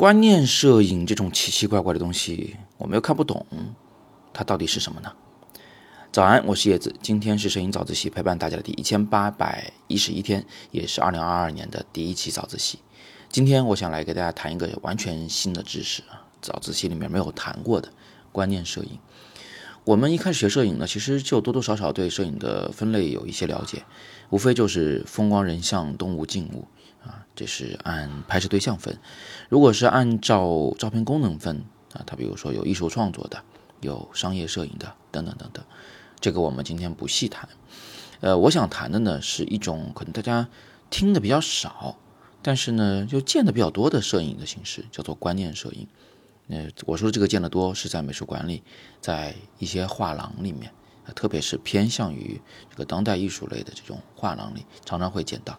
观念摄影这种奇奇怪怪的东西，我们又看不懂，它到底是什么呢？早安，我是叶子，今天是摄影早自习陪伴大家的第一千八百一十一天，也是二零二二年的第一期早自习。今天我想来给大家谈一个完全新的知识啊，早自习里面没有谈过的观念摄影。我们一开始学摄影呢，其实就多多少少对摄影的分类有一些了解，无非就是风光人像、动物静物啊，这是按拍摄对象分。如果是按照照片功能分啊，它比如说有艺术创作的，有商业摄影的，等等等等。这个我们今天不细谈，呃，我想谈的呢是一种可能大家听的比较少，但是呢又见的比较多的摄影的形式，叫做观念摄影。呃，我说的这个见得多是在美术馆里，在一些画廊里面，特别是偏向于这个当代艺术类的这种画廊里，常常会见到。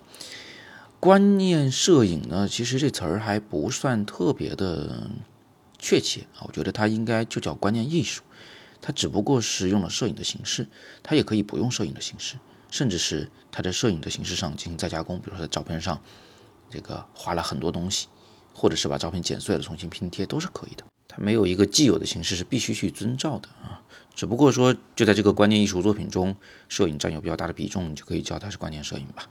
观念摄影呢，其实这词儿还不算特别的确切啊，我觉得它应该就叫观念艺术。它只不过是用了摄影的形式，它也可以不用摄影的形式，甚至是它在摄影的形式上进行再加工，比如说在照片上这个画了很多东西，或者是把照片剪碎了重新拼贴都是可以的。它没有一个既有的形式是必须去遵照的啊。只不过说就在这个观念艺术作品中，摄影占有比较大的比重，你就可以叫它是观念摄影吧。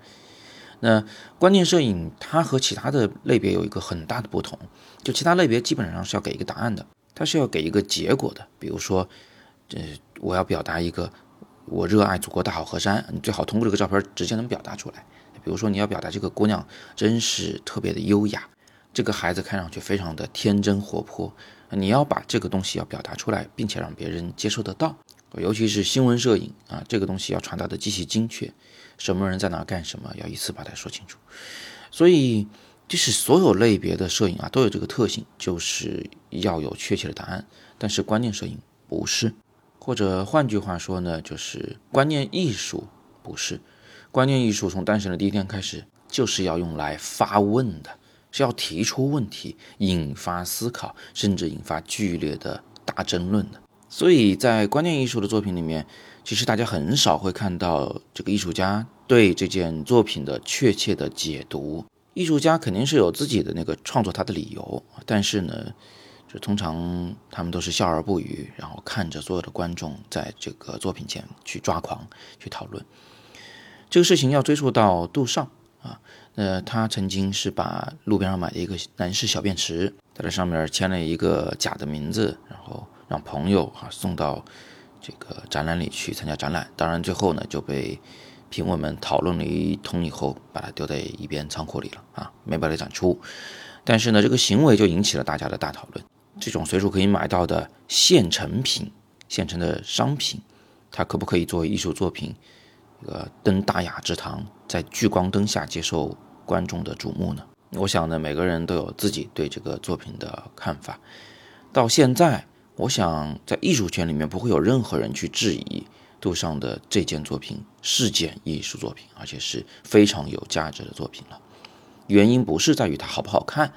那观念摄影它和其他的类别有一个很大的不同，就其他类别基本上是要给一个答案的，它是要给一个结果的，比如说。这我要表达一个我热爱祖国大好河山，你最好通过这个照片直接能表达出来。比如说你要表达这个姑娘真是特别的优雅，这个孩子看上去非常的天真活泼，你要把这个东西要表达出来，并且让别人接受得到。尤其是新闻摄影啊，这个东西要传达的极其精确，什么人在哪干什么，要一次把它说清楚。所以，就是所有类别的摄影啊都有这个特性，就是要有确切的答案。但是观念摄影不是。或者换句话说呢，就是观念艺术不是观念艺术，从诞生的第一天开始，就是要用来发问的，是要提出问题、引发思考，甚至引发剧烈的大争论的。所以在观念艺术的作品里面，其实大家很少会看到这个艺术家对这件作品的确切的解读。艺术家肯定是有自己的那个创作他的理由，但是呢。就通常他们都是笑而不语，然后看着所有的观众在这个作品前去抓狂、去讨论。这个事情要追溯到杜尚啊，呃，他曾经是把路边上买的一个男士小便池，在这上面签了一个假的名字，然后让朋友啊送到这个展览里去参加展览。当然最后呢就被评委们讨论了一通以后，把它丢在一边仓库里了啊，没把它展出。但是呢，这个行为就引起了大家的大讨论。这种随处可以买到的现成品、现成的商品，它可不可以作为艺术作品，呃，登大雅之堂，在聚光灯下接受观众的瞩目呢？我想呢，每个人都有自己对这个作品的看法。到现在，我想在艺术圈里面不会有任何人去质疑杜尚的这件作品是件艺术作品，而且是非常有价值的作品了。原因不是在于它好不好看，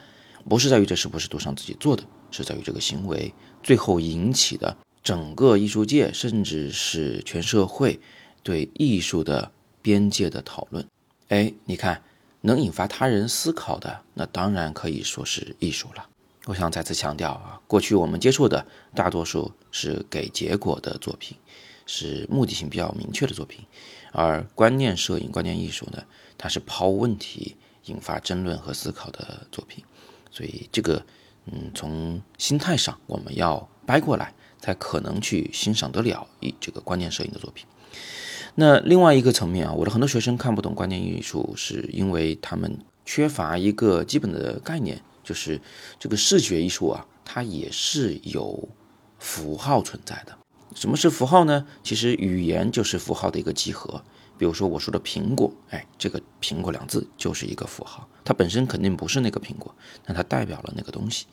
不是在于这是不是杜尚自己做的。是在于这个行为最后引起的整个艺术界，甚至是全社会对艺术的边界的讨论。哎，你看，能引发他人思考的，那当然可以说是艺术了。我想再次强调啊，过去我们接触的大多数是给结果的作品，是目的性比较明确的作品，而观念摄影、观念艺术呢，它是抛问题、引发争论和思考的作品。所以这个。嗯，从心态上，我们要掰过来，才可能去欣赏得了一这个观念摄影的作品。那另外一个层面啊，我的很多学生看不懂观念艺术，是因为他们缺乏一个基本的概念，就是这个视觉艺术啊，它也是有符号存在的。什么是符号呢？其实语言就是符号的一个集合。比如说我说的苹果，哎，这个苹果两字就是一个符号，它本身肯定不是那个苹果，但它代表了那个东西。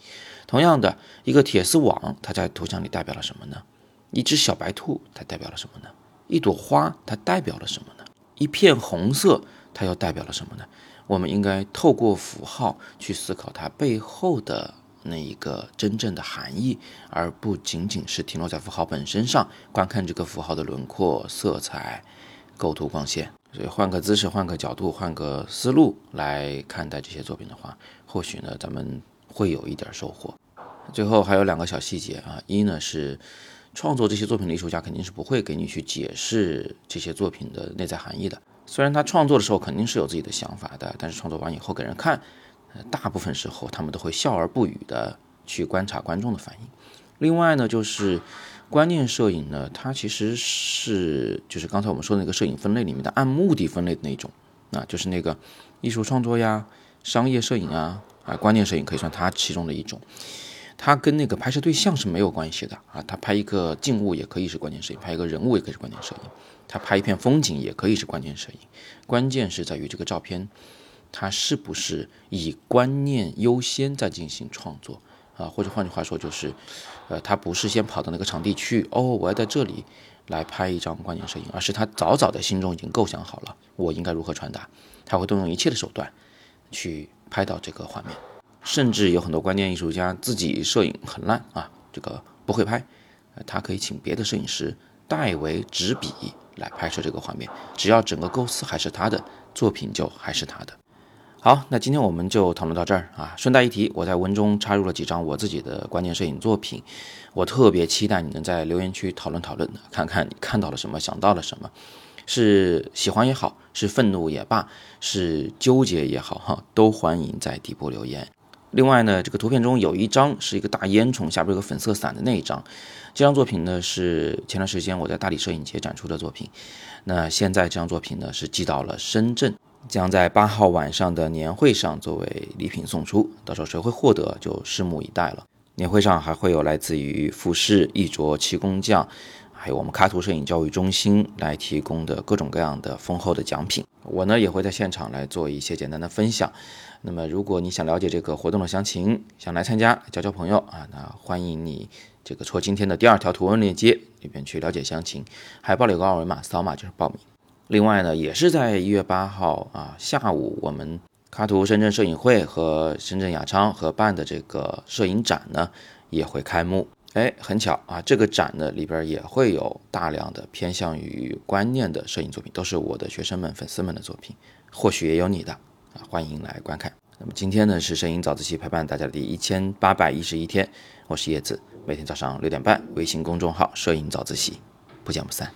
同样的，一个铁丝网，它在图像里代表了什么呢？一只小白兔，它代表了什么呢？一朵花，它代表了什么呢？一片红色，它又代表了什么呢？我们应该透过符号去思考它背后的那一个真正的含义，而不仅仅是停留在符号本身上，观看这个符号的轮廓、色彩。构图、光线，所以换个姿势、换个角度、换个思路来看待这些作品的话，或许呢，咱们会有一点收获。最后还有两个小细节啊，一呢是创作这些作品的艺术家肯定是不会给你去解释这些作品的内在含义的。虽然他创作的时候肯定是有自己的想法的，但是创作完以后给人看，大部分时候他们都会笑而不语的去观察观众的反应。另外呢，就是观念摄影呢，它其实是就是刚才我们说的那个摄影分类里面的按目的分类的那种，啊，就是那个艺术创作呀、商业摄影啊、啊观念摄影可以算它其中的一种。它跟那个拍摄对象是没有关系的啊，它拍一个静物也可以是观念摄影，拍一个人物也可以是观念摄影，它拍一片风景也可以是观念摄影。关键是在于这个照片，它是不是以观念优先在进行创作啊？或者换句话说就是，呃，他不是先跑到那个场地去，哦，我要在这里来拍一张观念摄影，而是他早早的心中已经构想好了我应该如何传达，他会动用一切的手段去拍到这个画面。甚至有很多观念艺术家自己摄影很烂啊，这个不会拍，他可以请别的摄影师代为执笔来拍摄这个画面，只要整个构思还是他的作品就还是他的。好，那今天我们就讨论到这儿啊。顺带一提，我在文中插入了几张我自己的观念摄影作品，我特别期待你能在留言区讨论讨论，看看你看到了什么，想到了什么，是喜欢也好，是愤怒也罢，是纠结也好，哈，都欢迎在底部留言。另外呢，这个图片中有一张是一个大烟囱，下边有个粉色伞的那一张。这张作品呢是前段时间我在大理摄影节展出的作品。那现在这张作品呢是寄到了深圳，将在八号晚上的年会上作为礼品送出。到时候谁会获得就拭目以待了。年会上还会有来自于富士、一卓、七工匠，还有我们卡图摄影教育中心来提供的各种各样的丰厚的奖品。我呢也会在现场来做一些简单的分享。那么，如果你想了解这个活动的详情，想来参加交交朋友啊，那欢迎你这个戳今天的第二条图文链接里边去了解详情。海报里有个二维码，扫码就是报名。另外呢，也是在一月八号啊下午，我们卡图深圳摄影会和深圳雅昌合办的这个摄影展呢也会开幕。哎，很巧啊，这个展呢里边也会有大量的偏向于观念的摄影作品，都是我的学生们、粉丝们的作品，或许也有你的。啊，欢迎来观看。那么今天呢是摄影早自习陪伴大家的第一千八百一十一天，我是叶子，每天早上六点半，微信公众号“摄影早自习”，不见不散。